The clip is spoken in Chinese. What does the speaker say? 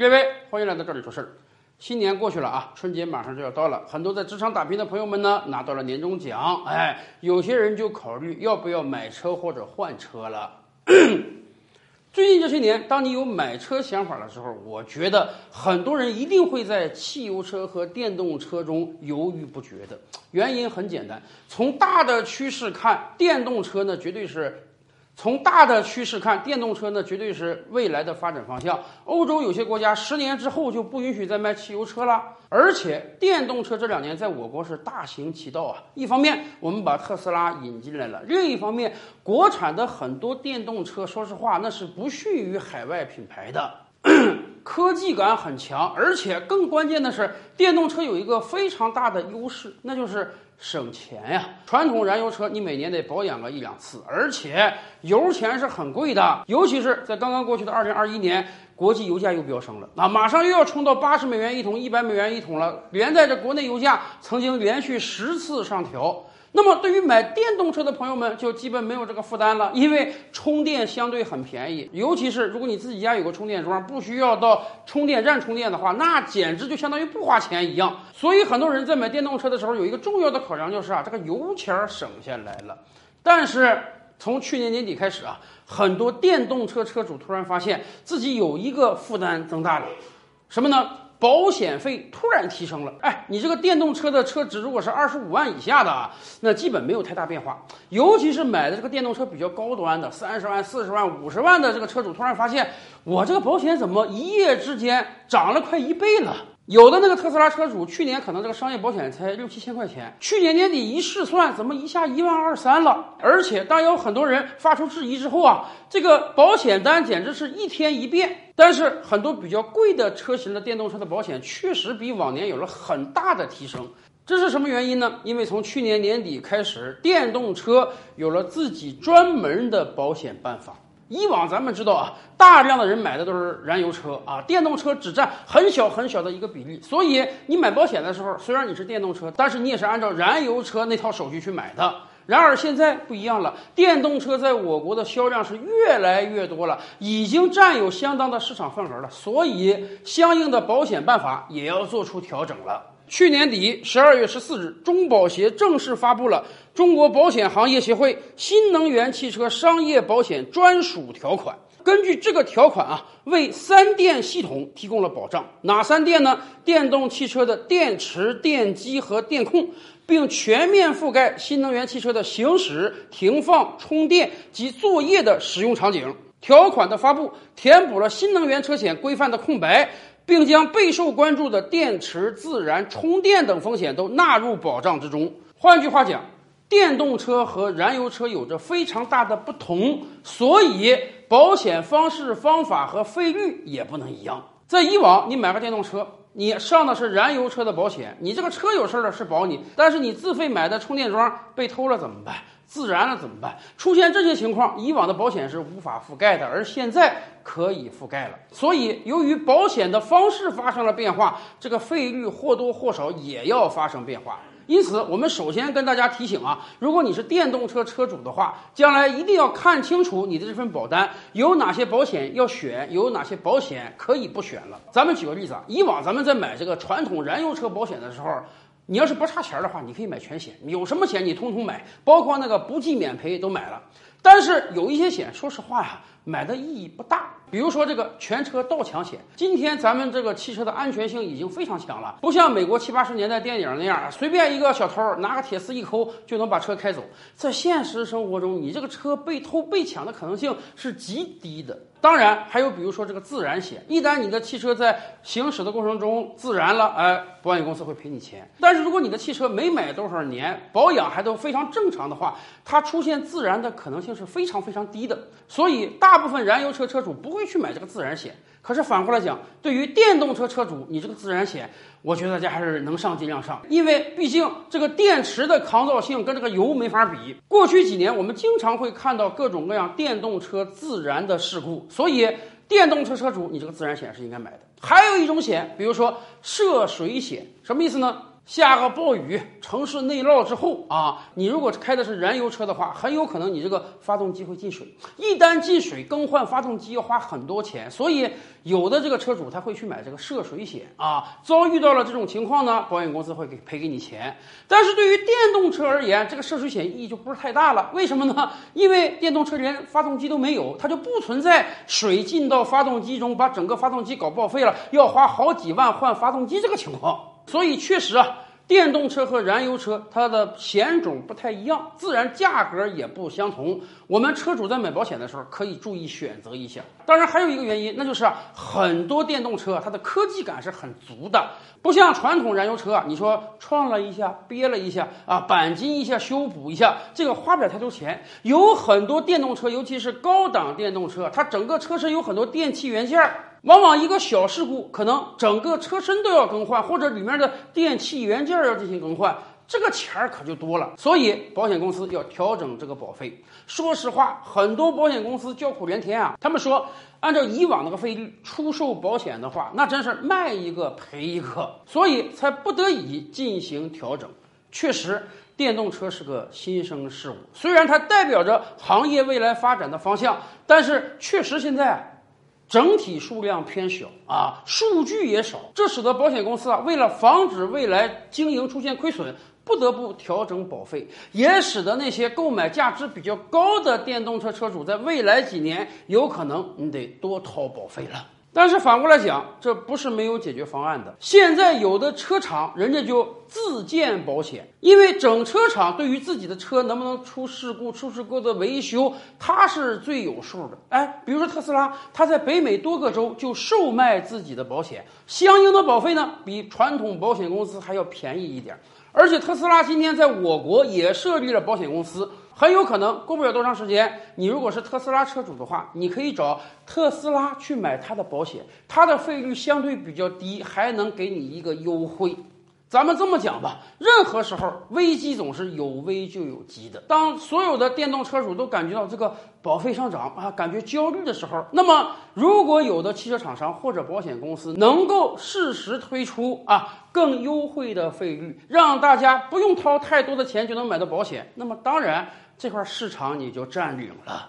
各位，欢迎来到这里说事儿。新年过去了啊，春节马上就要到了，很多在职场打拼的朋友们呢，拿到了年终奖，哎，有些人就考虑要不要买车或者换车了。最近这些年，当你有买车想法的时候，我觉得很多人一定会在汽油车和电动车中犹豫不决的。原因很简单，从大的趋势看，电动车呢绝对是。从大的趋势看，电动车呢绝对是未来的发展方向。欧洲有些国家十年之后就不允许再卖汽油车了，而且电动车这两年在我国是大行其道啊。一方面我们把特斯拉引进来了，另一方面国产的很多电动车，说实话那是不逊于海外品牌的，科技感很强，而且更关键的是，电动车有一个非常大的优势，那就是。省钱呀！传统燃油车你每年得保养个一两次，而且油钱是很贵的，尤其是在刚刚过去的二零二一年，国际油价又飙升了，那，马上又要冲到八十美元一桶、一百美元一桶了，连带着国内油价曾经连续十次上调。那么，对于买电动车的朋友们，就基本没有这个负担了，因为充电相对很便宜，尤其是如果你自己家有个充电桩，不需要到充电站充电的话，那简直就相当于不花钱一样。所以，很多人在买电动车的时候，有一个重要的考量就是啊，这个油钱省下来了。但是，从去年年底开始啊，很多电动车车主突然发现自己有一个负担增大了，什么呢？保险费突然提升了，哎，你这个电动车的车值如果是二十五万以下的啊，那基本没有太大变化。尤其是买的这个电动车比较高端的，三十万、四十万、五十万的这个车主，突然发现我这个保险怎么一夜之间涨了快一倍了？有的那个特斯拉车主，去年可能这个商业保险才六七千块钱，去年年底一试算，怎么一下一万二三了？而且当有很多人发出质疑之后啊，这个保险单简直是一天一变。但是很多比较贵的车型的电动车的保险确实比往年有了很大的提升，这是什么原因呢？因为从去年年底开始，电动车有了自己专门的保险办法。以往咱们知道啊，大量的人买的都是燃油车啊，电动车只占很小很小的一个比例。所以你买保险的时候，虽然你是电动车，但是你也是按照燃油车那套手续去买的。然而现在不一样了，电动车在我国的销量是越来越多了，已经占有相当的市场份额了。所以相应的保险办法也要做出调整了。去年底十二月十四日，中保协正式发布了中国保险行业协会新能源汽车商业保险专属条款。根据这个条款啊，为三电系统提供了保障。哪三电呢？电动汽车的电池、电机和电控，并全面覆盖新能源汽车的行驶、停放、充电及作业的使用场景。条款的发布，填补了新能源车险规范的空白。并将备受关注的电池、自燃、充电等风险都纳入保障之中。换句话讲，电动车和燃油车有着非常大的不同，所以保险方式、方法和费率也不能一样。在以往，你买个电动车，你上的是燃油车的保险，你这个车有事儿了是保你，但是你自费买的充电桩被偷了怎么办？自燃了怎么办？出现这些情况，以往的保险是无法覆盖的，而现在可以覆盖了。所以，由于保险的方式发生了变化，这个费率或多或少也要发生变化。因此，我们首先跟大家提醒啊，如果你是电动车车主的话，将来一定要看清楚你的这份保单有哪些保险要选，有哪些保险可以不选了。咱们举个例子啊，以往咱们在买这个传统燃油车保险的时候。你要是不差钱的话，你可以买全险，有什么险你通通买，包括那个不计免赔都买了。但是有一些险，说实话呀，买的意义不大。比如说这个全车盗抢险，今天咱们这个汽车的安全性已经非常强了，不像美国七八十年代电影那样，随便一个小偷拿个铁丝一抠就能把车开走。在现实生活中，你这个车被偷被抢的可能性是极低的。当然，还有比如说这个自燃险，一旦你的汽车在行驶的过程中自燃了，哎，保险公司会赔你钱。但是如果你的汽车没买多少年，保养还都非常正常的话，它出现自燃的可能性是非常非常低的。所以，大部分燃油车车主不会。去买这个自燃险，可是反过来讲，对于电动车车主，你这个自燃险，我觉得大家还是能上尽量上，因为毕竟这个电池的抗造性跟这个油没法比。过去几年，我们经常会看到各种各样电动车自燃的事故，所以电动车车主，你这个自燃险是应该买的。还有一种险，比如说涉水险，什么意思呢？下个暴雨，城市内涝之后啊，你如果开的是燃油车的话，很有可能你这个发动机会进水。一旦进水，更换发动机要花很多钱，所以有的这个车主他会去买这个涉水险啊。遭遇到了这种情况呢，保险公司会给赔给你钱。但是对于电动车而言，这个涉水险意义就不是太大了。为什么呢？因为电动车连发动机都没有，它就不存在水进到发动机中把整个发动机搞报废了，要花好几万换发动机这个情况。所以确实啊，电动车和燃油车它的险种不太一样，自然价格也不相同。我们车主在买保险的时候可以注意选择一下。当然还有一个原因，那就是啊，很多电动车它的科技感是很足的，不像传统燃油车啊，你说撞了一下、憋了一下啊，钣金一下、修补一下，这个花不了太多钱。有很多电动车，尤其是高档电动车，它整个车身有很多电器元件儿。往往一个小事故，可能整个车身都要更换，或者里面的电器元件要进行更换，这个钱儿可就多了。所以保险公司要调整这个保费。说实话，很多保险公司叫苦连天啊。他们说，按照以往那个费率出售保险的话，那真是卖一个赔一个，所以才不得已进行调整。确实，电动车是个新生事物，虽然它代表着行业未来发展的方向，但是确实现在。整体数量偏小啊，数据也少，这使得保险公司啊，为了防止未来经营出现亏损，不得不调整保费，也使得那些购买价值比较高的电动车车主，在未来几年有可能你得多掏保费了。但是反过来讲，这不是没有解决方案的。现在有的车厂人家就自建保险，因为整车厂对于自己的车能不能出事故、出事故的维修，它是最有数的。哎，比如说特斯拉，它在北美多个州就售卖自己的保险，相应的保费呢，比传统保险公司还要便宜一点。而且特斯拉今天在我国也设立了保险公司。很有可能过不了多长时间，你如果是特斯拉车主的话，你可以找特斯拉去买它的保险，它的费率相对比较低，还能给你一个优惠。咱们这么讲吧，任何时候危机总是有危就有机的。当所有的电动车主都感觉到这个保费上涨啊，感觉焦虑的时候，那么如果有的汽车厂商或者保险公司能够适时推出啊更优惠的费率，让大家不用掏太多的钱就能买到保险，那么当然。这块市场你就占领了。